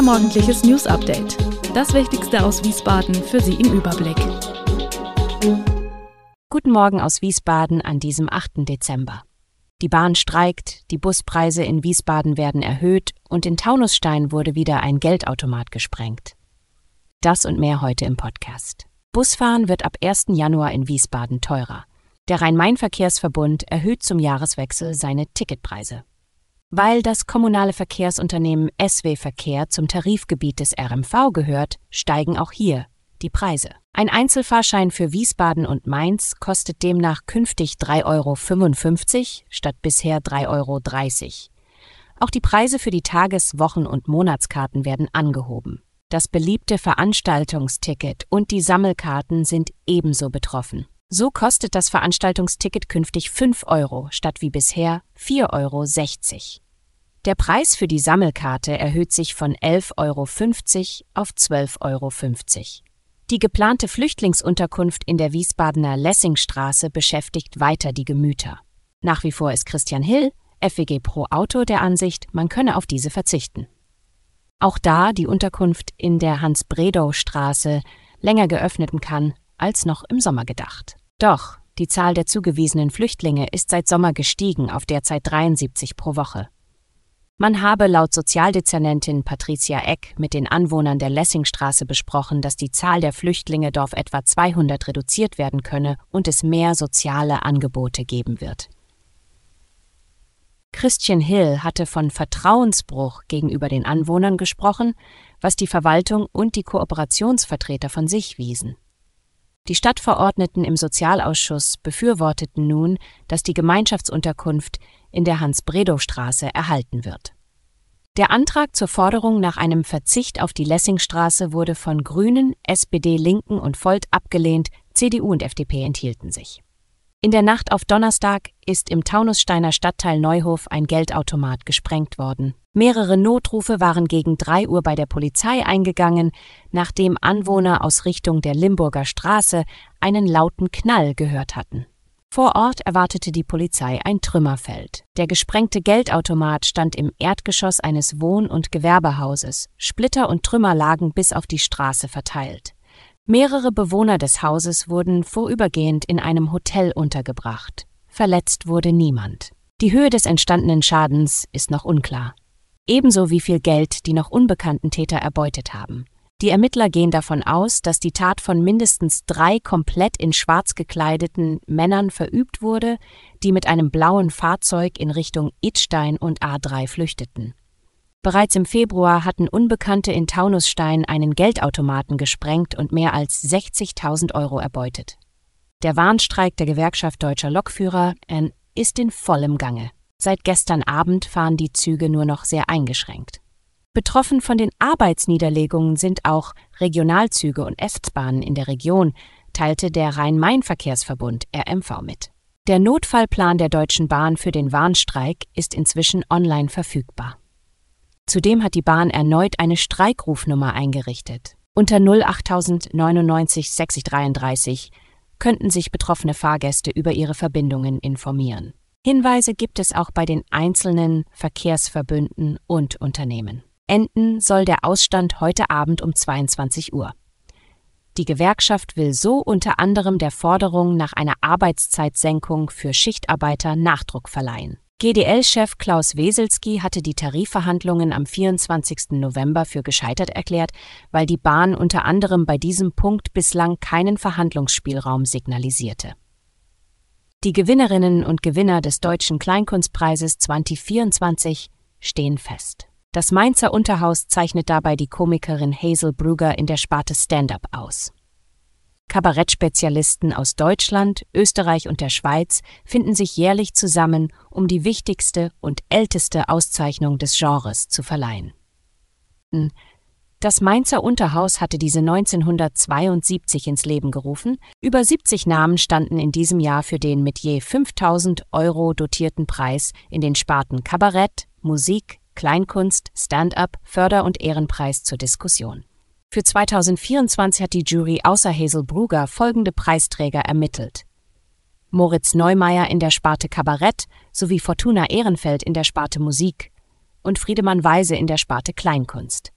Unser morgendliches News Update. Das Wichtigste aus Wiesbaden für Sie im Überblick. Guten Morgen aus Wiesbaden an diesem 8. Dezember. Die Bahn streikt, die Buspreise in Wiesbaden werden erhöht und in Taunusstein wurde wieder ein Geldautomat gesprengt. Das und mehr heute im Podcast. Busfahren wird ab 1. Januar in Wiesbaden teurer. Der Rhein-Main-Verkehrsverbund erhöht zum Jahreswechsel seine Ticketpreise. Weil das kommunale Verkehrsunternehmen SW Verkehr zum Tarifgebiet des RMV gehört, steigen auch hier die Preise. Ein Einzelfahrschein für Wiesbaden und Mainz kostet demnach künftig 3,55 Euro statt bisher 3,30 Euro. Auch die Preise für die Tages-, Wochen- und Monatskarten werden angehoben. Das beliebte Veranstaltungsticket und die Sammelkarten sind ebenso betroffen. So kostet das Veranstaltungsticket künftig 5 Euro statt wie bisher 4,60 Euro. Der Preis für die Sammelkarte erhöht sich von 11,50 Euro auf 12,50 Euro. Die geplante Flüchtlingsunterkunft in der Wiesbadener Lessingstraße beschäftigt weiter die Gemüter. Nach wie vor ist Christian Hill, FWG Pro Auto, der Ansicht, man könne auf diese verzichten. Auch da die Unterkunft in der Hans-Bredow-Straße länger geöffneten kann als noch im Sommer gedacht. Doch die Zahl der zugewiesenen Flüchtlinge ist seit Sommer gestiegen auf derzeit 73 pro Woche. Man habe laut Sozialdezernentin Patricia Eck mit den Anwohnern der Lessingstraße besprochen, dass die Zahl der Flüchtlinge dort etwa 200 reduziert werden könne und es mehr soziale Angebote geben wird. Christian Hill hatte von Vertrauensbruch gegenüber den Anwohnern gesprochen, was die Verwaltung und die Kooperationsvertreter von sich wiesen. Die Stadtverordneten im Sozialausschuss befürworteten nun, dass die Gemeinschaftsunterkunft in der Hans-Bredow-Straße erhalten wird. Der Antrag zur Forderung nach einem Verzicht auf die Lessingstraße wurde von Grünen, SPD, Linken und Volt abgelehnt, CDU und FDP enthielten sich. In der Nacht auf Donnerstag ist im Taunussteiner Stadtteil Neuhof ein Geldautomat gesprengt worden. Mehrere Notrufe waren gegen drei Uhr bei der Polizei eingegangen, nachdem Anwohner aus Richtung der Limburger Straße einen lauten Knall gehört hatten. Vor Ort erwartete die Polizei ein Trümmerfeld. Der gesprengte Geldautomat stand im Erdgeschoss eines Wohn- und Gewerbehauses. Splitter und Trümmer lagen bis auf die Straße verteilt. Mehrere Bewohner des Hauses wurden vorübergehend in einem Hotel untergebracht. Verletzt wurde niemand. Die Höhe des entstandenen Schadens ist noch unklar. Ebenso wie viel Geld die noch unbekannten Täter erbeutet haben. Die Ermittler gehen davon aus, dass die Tat von mindestens drei komplett in Schwarz gekleideten Männern verübt wurde, die mit einem blauen Fahrzeug in Richtung Idstein und A3 flüchteten. Bereits im Februar hatten Unbekannte in Taunusstein einen Geldautomaten gesprengt und mehr als 60.000 Euro erbeutet. Der Warnstreik der Gewerkschaft Deutscher Lokführer ist in vollem Gange. Seit gestern Abend fahren die Züge nur noch sehr eingeschränkt. Betroffen von den Arbeitsniederlegungen sind auch Regionalzüge und S-Bahnen in der Region, teilte der Rhein-Main-Verkehrsverbund RMV mit. Der Notfallplan der Deutschen Bahn für den Warnstreik ist inzwischen online verfügbar. Zudem hat die Bahn erneut eine Streikrufnummer eingerichtet. Unter 08099 6033 könnten sich betroffene Fahrgäste über ihre Verbindungen informieren. Hinweise gibt es auch bei den einzelnen Verkehrsverbünden und Unternehmen. Enden soll der Ausstand heute Abend um 22 Uhr. Die Gewerkschaft will so unter anderem der Forderung nach einer Arbeitszeitsenkung für Schichtarbeiter Nachdruck verleihen. GDL-Chef Klaus Weselski hatte die Tarifverhandlungen am 24. November für gescheitert erklärt, weil die Bahn unter anderem bei diesem Punkt bislang keinen Verhandlungsspielraum signalisierte. Die Gewinnerinnen und Gewinner des Deutschen Kleinkunstpreises 2024 stehen fest. Das Mainzer Unterhaus zeichnet dabei die Komikerin Hazel Brugger in der Sparte Stand-up aus. Kabarettspezialisten aus Deutschland, Österreich und der Schweiz finden sich jährlich zusammen, um die wichtigste und älteste Auszeichnung des Genres zu verleihen. Das Mainzer Unterhaus hatte diese 1972 ins Leben gerufen. Über 70 Namen standen in diesem Jahr für den mit je 5000 Euro dotierten Preis in den Sparten Kabarett, Musik, Kleinkunst, Stand-up, Förder- und Ehrenpreis zur Diskussion. Für 2024 hat die Jury außer Hazel Brugger folgende Preisträger ermittelt. Moritz Neumeier in der Sparte Kabarett sowie Fortuna Ehrenfeld in der Sparte Musik und Friedemann Weise in der Sparte Kleinkunst.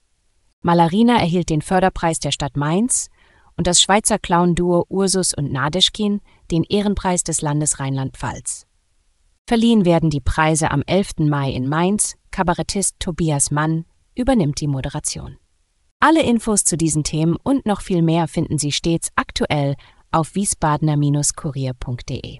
Malarina erhielt den Förderpreis der Stadt Mainz und das Schweizer Clown-Duo Ursus und Nadeschkin den Ehrenpreis des Landes Rheinland-Pfalz. Verliehen werden die Preise am 11. Mai in Mainz. Kabarettist Tobias Mann übernimmt die Moderation. Alle Infos zu diesen Themen und noch viel mehr finden Sie stets aktuell auf wiesbadener-kurier.de.